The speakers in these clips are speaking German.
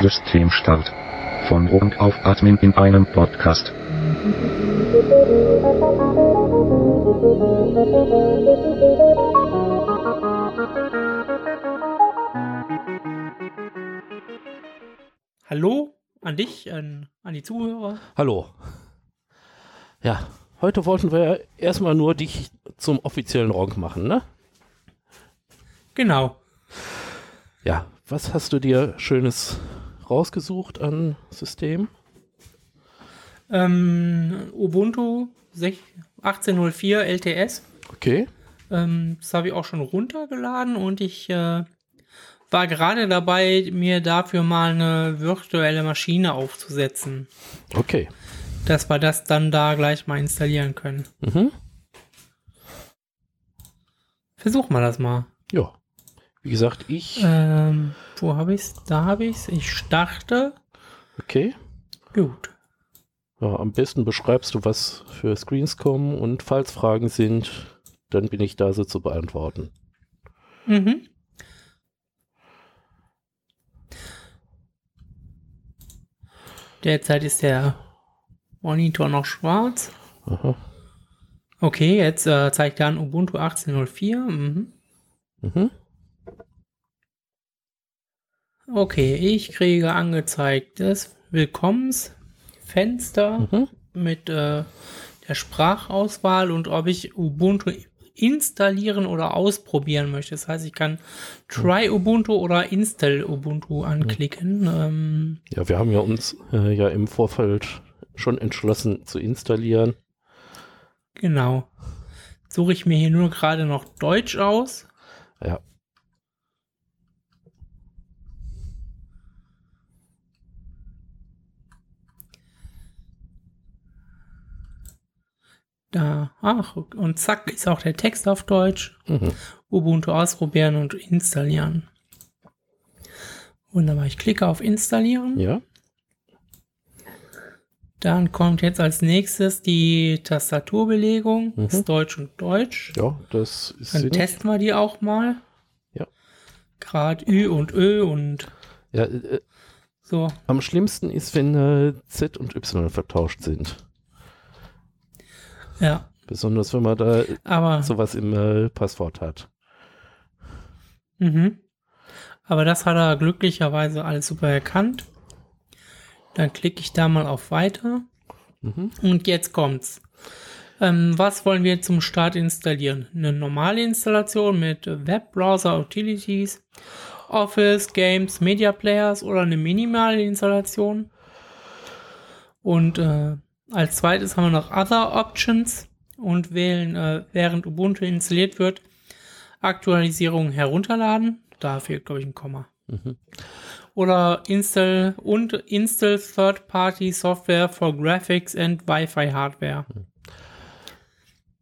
Systemstart. Von und auf Admin in einem Podcast. Hallo an dich, an, an die Zuhörer. Hallo. Ja, heute wollten wir erstmal nur dich zum offiziellen Ronk machen, ne? Genau. Ja, was hast du dir Schönes rausgesucht an System? Ähm, Ubuntu 6 1804 LTS. Okay. Ähm, das habe ich auch schon runtergeladen und ich äh, war gerade dabei, mir dafür mal eine virtuelle Maschine aufzusetzen, Okay. dass wir das dann da gleich mal installieren können. Mhm. Versuch mal das mal. Ja. Wie gesagt, ich. Ähm, wo habe ich's? Da habe ich's. Ich starte. Okay. Gut. Ja, am besten beschreibst du, was für Screens kommen und falls Fragen sind, dann bin ich da, sie zu beantworten. Mhm. Derzeit ist der Monitor noch schwarz. Aha. Okay, jetzt äh, zeigt er an Ubuntu 18.04. Mhm. Mhm. Okay, ich kriege angezeigt das Willkommensfenster Mhm. mit äh, der Sprachauswahl und ob ich Ubuntu installieren oder ausprobieren möchte. Das heißt, ich kann Try Ubuntu oder Install Ubuntu anklicken. Ähm, Ja, wir haben ja uns äh, ja im Vorfeld schon entschlossen zu installieren. genau. Suche ich mir hier nur gerade noch Deutsch aus. Ja. Da, ach, und zack, ist auch der Text auf Deutsch. Mhm. Ubuntu ausprobieren und installieren. Wunderbar, ich klicke auf Installieren. Ja. Dann kommt jetzt als nächstes die Tastaturbelegung. Mhm. Ist Deutsch und Deutsch. Ja, das ist Dann Sinn. testen wir die auch mal. Ja. Gerade Ü und Ö und Ja, äh, so. am schlimmsten ist, wenn äh, Z und Y vertauscht sind. Ja, Besonders wenn man da aber, sowas im äh, Passwort hat. mhm. aber das hat er glücklicherweise alles super erkannt. Dann klicke ich da mal auf Weiter. Mhm. Und jetzt kommt's. Ähm, was wollen wir zum Start installieren? Eine normale Installation mit Webbrowser Utilities, Office, Games, Media Players oder eine minimale Installation? Und äh, als zweites haben wir noch Other Options und wählen, äh, während Ubuntu installiert wird, Aktualisierung herunterladen. Da fehlt, glaube ich, ein Komma. Mhm. Oder Install und Install Third-Party Software for Graphics and Wi-Fi Hardware.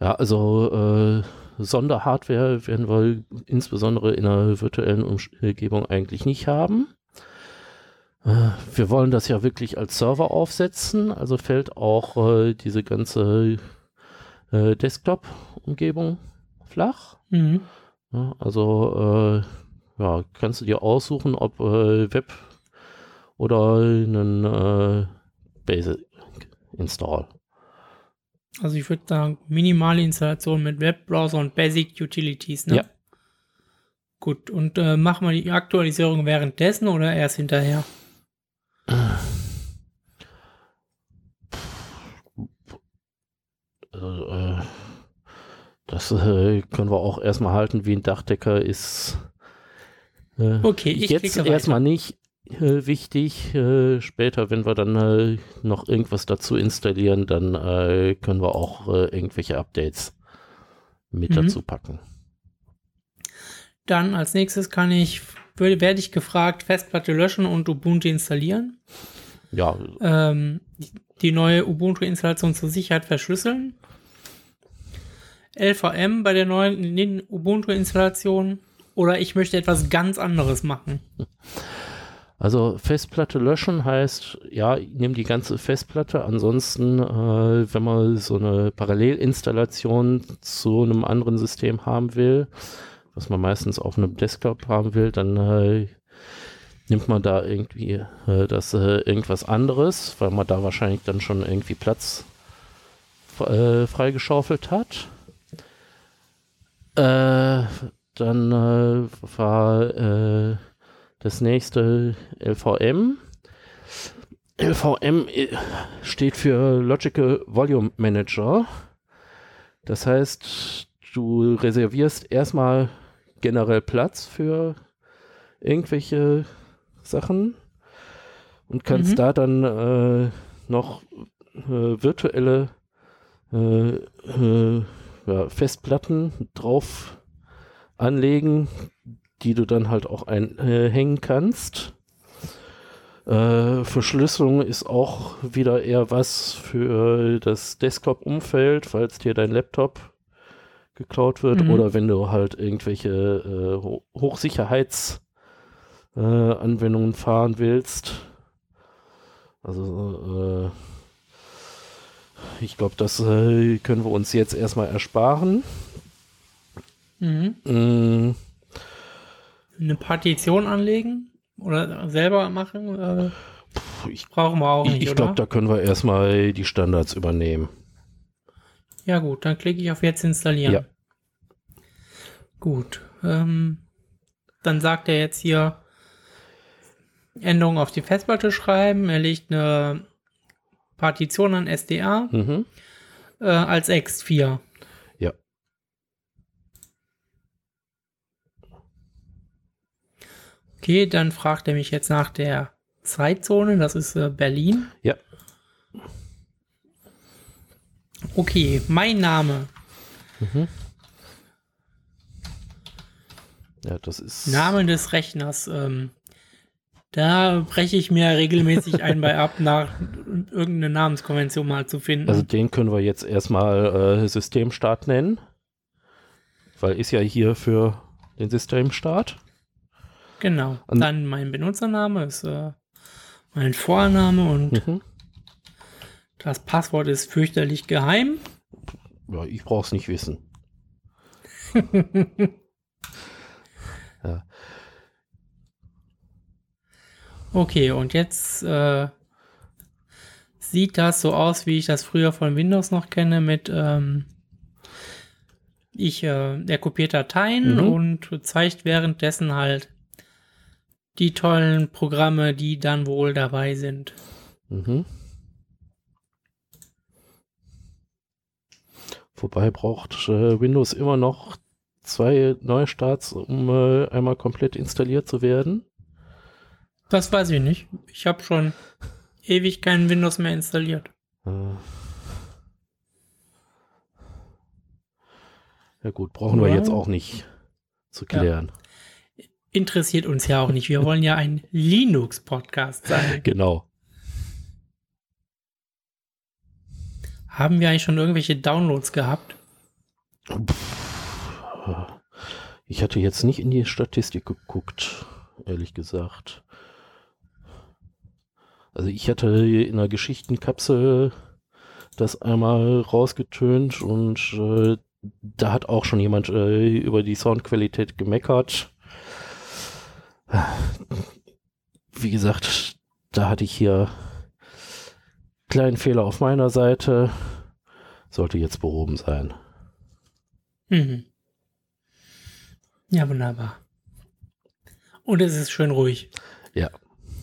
Ja, also äh, Sonderhardware werden wir insbesondere in einer virtuellen Umgebung eigentlich nicht haben. Äh, wir wollen das ja wirklich als Server aufsetzen, also fällt auch äh, diese ganze äh, Desktop-Umgebung flach. Mhm. Ja, also äh, ja, kannst du dir aussuchen, ob äh, Web oder einen äh, Basic Install. Also ich würde sagen, minimale Installation mit Webbrowser und Basic Utilities, ne? Ja. Gut, und machen wir die Aktualisierung währenddessen oder erst hinterher? Äh, das äh, können wir auch erstmal halten, wie ein Dachdecker ist. Äh, Okay, ich jetzt erstmal nicht äh, wichtig. Äh, später, wenn wir dann äh, noch irgendwas dazu installieren, dann äh, können wir auch äh, irgendwelche Updates mit Mhm. dazu packen. Dann als nächstes kann ich, werde ich gefragt, Festplatte löschen und Ubuntu installieren. Ja, Ähm, die- die neue Ubuntu-Installation zur Sicherheit verschlüsseln. LVM bei der neuen Ubuntu-Installation. Oder ich möchte etwas ganz anderes machen. Also Festplatte löschen heißt, ja, ich nehme die ganze Festplatte. Ansonsten, äh, wenn man so eine Parallelinstallation zu einem anderen System haben will, was man meistens auf einem Desktop haben will, dann äh, nimmt man da irgendwie äh, das äh, irgendwas anderes, weil man da wahrscheinlich dann schon irgendwie Platz äh, freigeschaufelt hat. Äh, dann äh, war äh, das nächste LVM. LVM äh, steht für Logical Volume Manager. Das heißt, du reservierst erstmal generell Platz für irgendwelche Sachen und kannst Mhm. da dann äh, noch virtuelle ja, Festplatten drauf anlegen, die du dann halt auch einhängen kannst. Äh, Verschlüsselung ist auch wieder eher was für das Desktop-Umfeld, falls dir dein Laptop geklaut wird Mhm. oder wenn du halt irgendwelche äh, Ho Hochsicherheits äh, fahren willst. Also äh, ich glaube, das äh, können wir uns jetzt erstmal ersparen. Mhm. Mm, Eine Partition anlegen oder selber machen äh, ich brauchen wir auch ich, nicht, ich oder? glaube, da können wir erstmal die Standards übernehmen. Ja gut, dann klicke ich auf jetzt installieren. Ja. Gut. Ähm, dann sagt er jetzt hier Änderungen auf die Festplatte schreiben. Er legt eine Partition an SDA Mhm. äh, als X4. Ja. Okay, dann fragt er mich jetzt nach der Zeitzone. Das ist äh, Berlin. Ja. Okay, mein Name. Ja, das ist. Name des Rechners. Ähm, da breche ich mir regelmäßig ein bei ab, nach irgendeine Namenskonvention mal zu finden. Also den können wir jetzt erstmal äh, Systemstart nennen. Weil ist ja hier für den Systemstart. genau. und- Dann mein Benutzername ist äh, mein Vorname und Mhm. das Passwort ist fürchterlich geheim. Ja, ich brauch's nicht wissen. Okay, und jetzt äh, sieht das so aus, wie ich das früher von Windows noch kenne, mit ähm, ich, äh, er kopiert Dateien Mhm. und zeigt währenddessen halt die tollen Programme, die dann wohl dabei sind. Mhm. Wobei braucht äh, Windows immer noch zwei Neustarts, um äh, einmal komplett installiert zu werden. Das weiß ich nicht. Ich habe schon ewig keinen Windows mehr installiert. Äh. Ja gut, brauchen wir Ja. jetzt auch nicht zu Ja. klären. Interessiert uns ja auch nicht. Wir wollen ja ein Linux-Podcast sein. Genau. Haben wir eigentlich schon irgendwelche Downloads gehabt? Ich hatte jetzt nicht in die Statistik geguckt, ehrlich gesagt. Also ich hatte in der Geschichtenkapsel das einmal rausgetönt und äh, da hat auch schon jemand äh, über die Soundqualität gemeckert. Wie gesagt, da hatte ich hier kleinen Fehler auf meiner Seite. Sollte jetzt behoben sein. Mhm. Ja, wunderbar. Und es ist schön ruhig. Ja.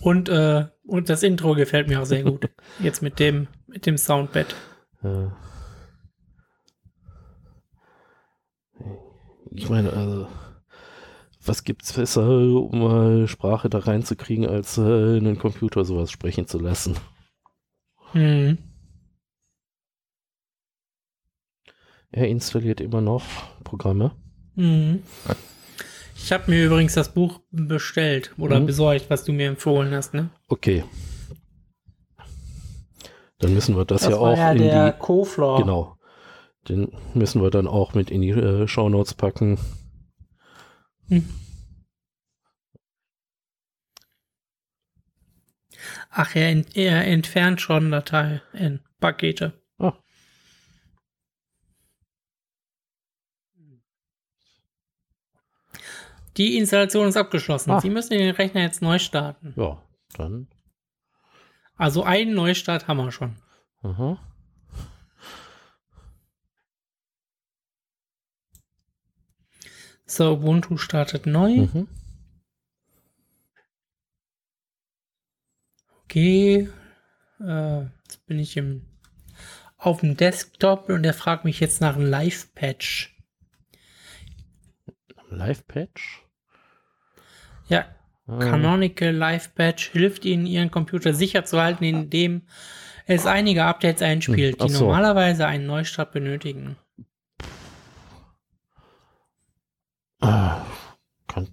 Und, äh, und das Intro gefällt mir auch sehr gut. Jetzt mit dem, mit dem Soundbed. Ich meine, also, was gibt's besser, um äh, Sprache da reinzukriegen, als äh, einen Computer sowas sprechen zu lassen? Mhm. Er installiert immer noch Programme. Mhm. Ich habe mir übrigens das Buch bestellt oder Mhm. besorgt, was du mir empfohlen hast, ne? Okay. Dann müssen wir das, ja war auch in der die. Kofler. Genau. Den müssen wir dann auch mit in die äh, Shownotes packen. Ach, er, ent er entfernt schon Datei in Pakete. Die Installation ist abgeschlossen. Ah. Sie müssen den Rechner jetzt neu starten. Ja, dann. Also einen Neustart haben wir schon. Aha. So, Ubuntu startet neu. Mhm. Okay. Äh, jetzt bin ich im, auf dem Desktop und der fragt mich jetzt nach einem Live-Patch. Live-Patch. Ja, Ah, Canonical Live-Patch hilft Ihnen, Ihren Computer sicher zu halten, indem es einige Updates einspielt, Hm, die so. normalerweise einen Neustart benötigen. Ah, kann,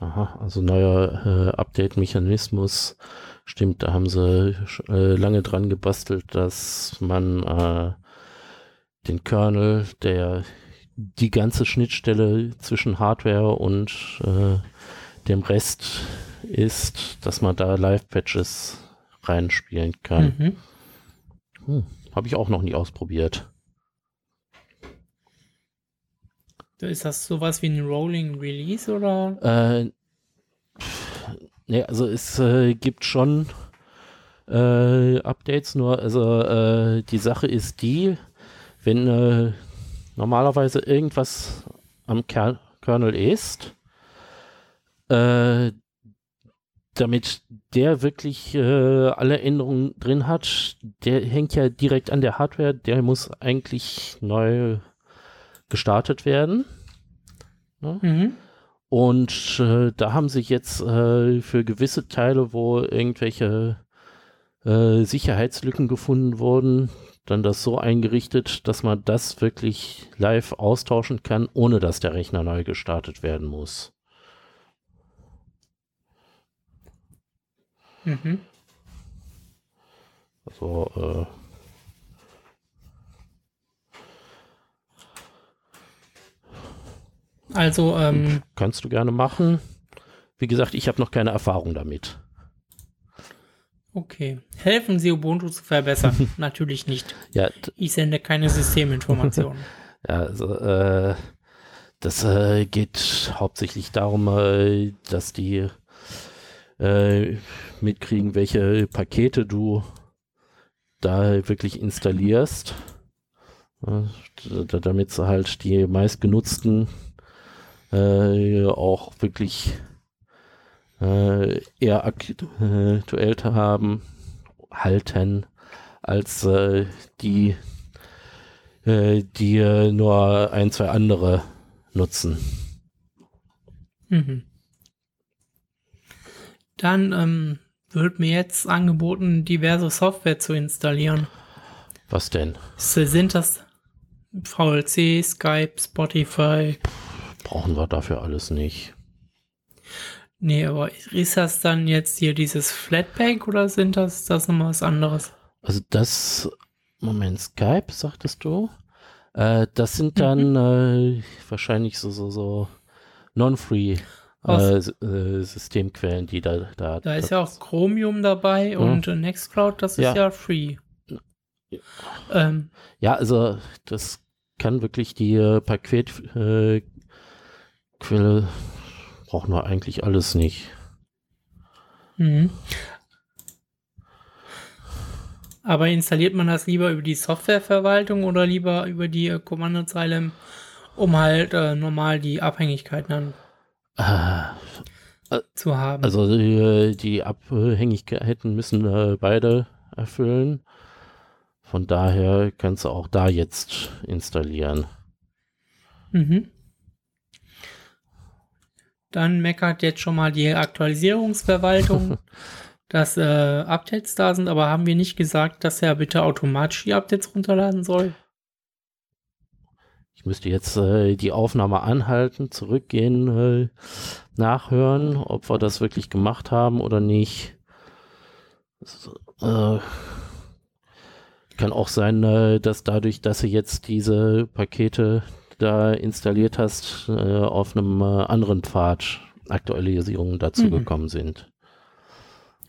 aha, also neuer äh, Update-Mechanismus. Stimmt, da haben sie äh, lange dran gebastelt, dass man äh, den Kernel, der die ganze Schnittstelle zwischen Hardware und äh, dem Rest ist, dass man da Live-Patches reinspielen kann. Mhm. Hm, Habe ich auch noch nie ausprobiert. Ist das sowas wie ein Rolling Release oder? Äh, ne, also es äh, gibt schon äh, Updates, nur also äh, die Sache ist die, wenn äh, normalerweise irgendwas am Ker Kernel ist, äh, damit der wirklich äh, alle Änderungen drin hat, der hängt ja direkt an der Hardware, der muss eigentlich neu gestartet werden. Mhm. Und äh, da haben sich jetzt äh, für gewisse Teile, wo irgendwelche äh, Sicherheitslücken gefunden wurden, dann das so eingerichtet, dass man das wirklich live austauschen kann, ohne dass der Rechner neu gestartet werden muss. Mhm. Also, äh, Also, ähm, kannst du gerne machen. Wie gesagt, ich habe noch keine Erfahrung damit. Okay. Helfen Sie Ubuntu zu verbessern? Natürlich nicht. Ja, Ich sende keine Systeminformationen. Ja, also, äh, das äh, geht hauptsächlich darum, äh, dass die äh, mitkriegen, welche Pakete du da wirklich installierst. Damit sie halt die meistgenutzten äh, auch wirklich äh, eher akt- äh, aktuell haben, halten, als äh, die äh, die äh, nur ein, zwei andere nutzen. Mhm. Dann ähm, wird mir jetzt angeboten, diverse Software zu installieren. Was denn? Sind das VLC, Skype, Spotify? Brauchen wir dafür alles nicht. Nee, aber ist das dann jetzt hier dieses Flatpak oder sind das das nochmal was anderes? Also das, Moment, Skype, sagtest du? Äh, das sind dann äh, wahrscheinlich so, so, so non-free äh, äh, Systemquellen, die da, da, Da ist ja auch Chromium dabei und äh, Nextcloud, das ist Ja. ja, free. Ja. Ähm, Ja, also das kann wirklich die äh, Paketquelle äh, brauchen wir eigentlich alles nicht. mhm. Aber installiert man das lieber über die Softwareverwaltung oder lieber über die äh, Kommandozeile, um halt äh, normal die Abhängigkeiten dann Äh, zu haben? Also die, die Abhängigkeiten müssen äh, beide erfüllen. Von daher kannst du auch da jetzt installieren. Mhm. Dann meckert jetzt schon mal die Aktualisierungsverwaltung, dass äh, Updates da sind, aber haben wir nicht gesagt, dass er bitte automatisch die Updates runterladen soll? Ich müsste jetzt äh, die Aufnahme anhalten, zurückgehen, äh, nachhören, ob wir das wirklich gemacht haben oder nicht. So, äh, kann auch sein, äh, dass dadurch, dass du jetzt diese Pakete da installiert hast, äh, auf einem äh, anderen Pfad Aktualisierungen dazu Mhm. gekommen sind.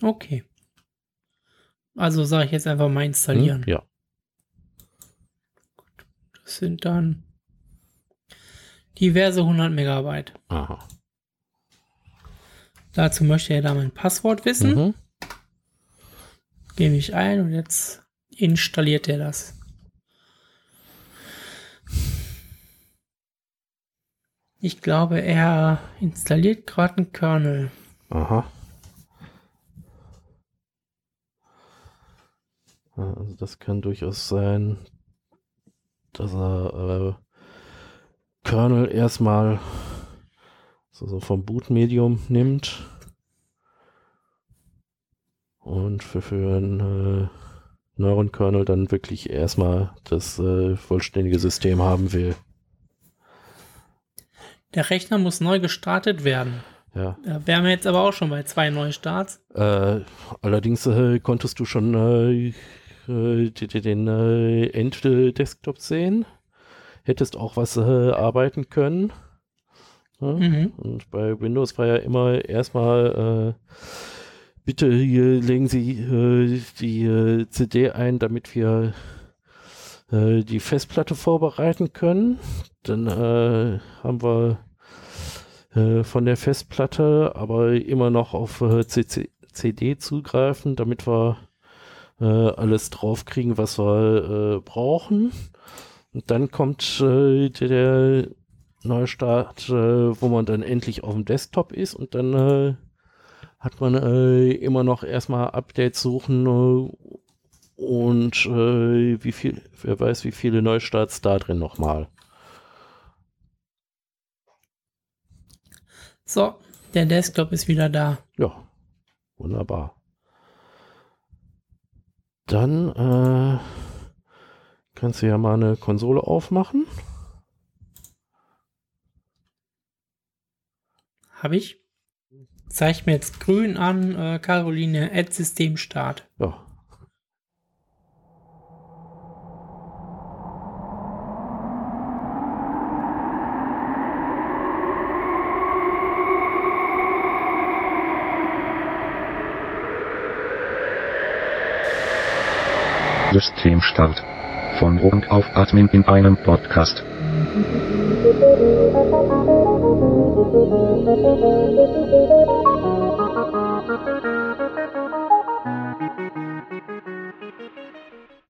Okay. Also sage ich jetzt einfach mal installieren. Hm? Ja. Das sind dann Diverse 100 Megabyte. Aha. Dazu möchte er da mein Passwort wissen. Mhm. Gebe ich ein und jetzt installiert er das. Ich glaube, er installiert gerade einen Kernel. Aha. Also das kann durchaus sein, dass er äh, Kernel erstmal so, so vom Bootmedium nimmt und für, für einen äh, Neuron-Kernel dann wirklich erstmal das äh, vollständige System haben will. Der Rechner muss neu gestartet werden. Ja. Da wären wir jetzt aber auch schon bei zwei Neustarts. Äh, allerdings äh, konntest du schon äh, äh, den äh, End-Desktop sehen. Hättest auch was äh, arbeiten können. Ja? Mhm. Und bei Windows war ja immer erstmal, äh, bitte hier legen Sie äh, die äh, CD ein, damit wir äh, die Festplatte vorbereiten können. Dann äh, haben wir äh, von der Festplatte aber immer noch auf äh, CC CD zugreifen, damit wir äh, alles draufkriegen, was wir äh, brauchen. Und dann kommt äh, der, der Neustart, wo man dann endlich auf dem Desktop ist und dann hat man immer noch erstmal Updates suchen und äh, wie viel, wer weiß, wie viele Neustarts da drin nochmal. So, der Desktop ist wieder da. Ja, wunderbar. Dann äh, kannst du ja mal eine Konsole aufmachen. Habe ich. Zeigt mir jetzt grün an, äh, Caroline, Add System Start. Ja. Systemstart. Von und auf Admin in einem Podcast. You.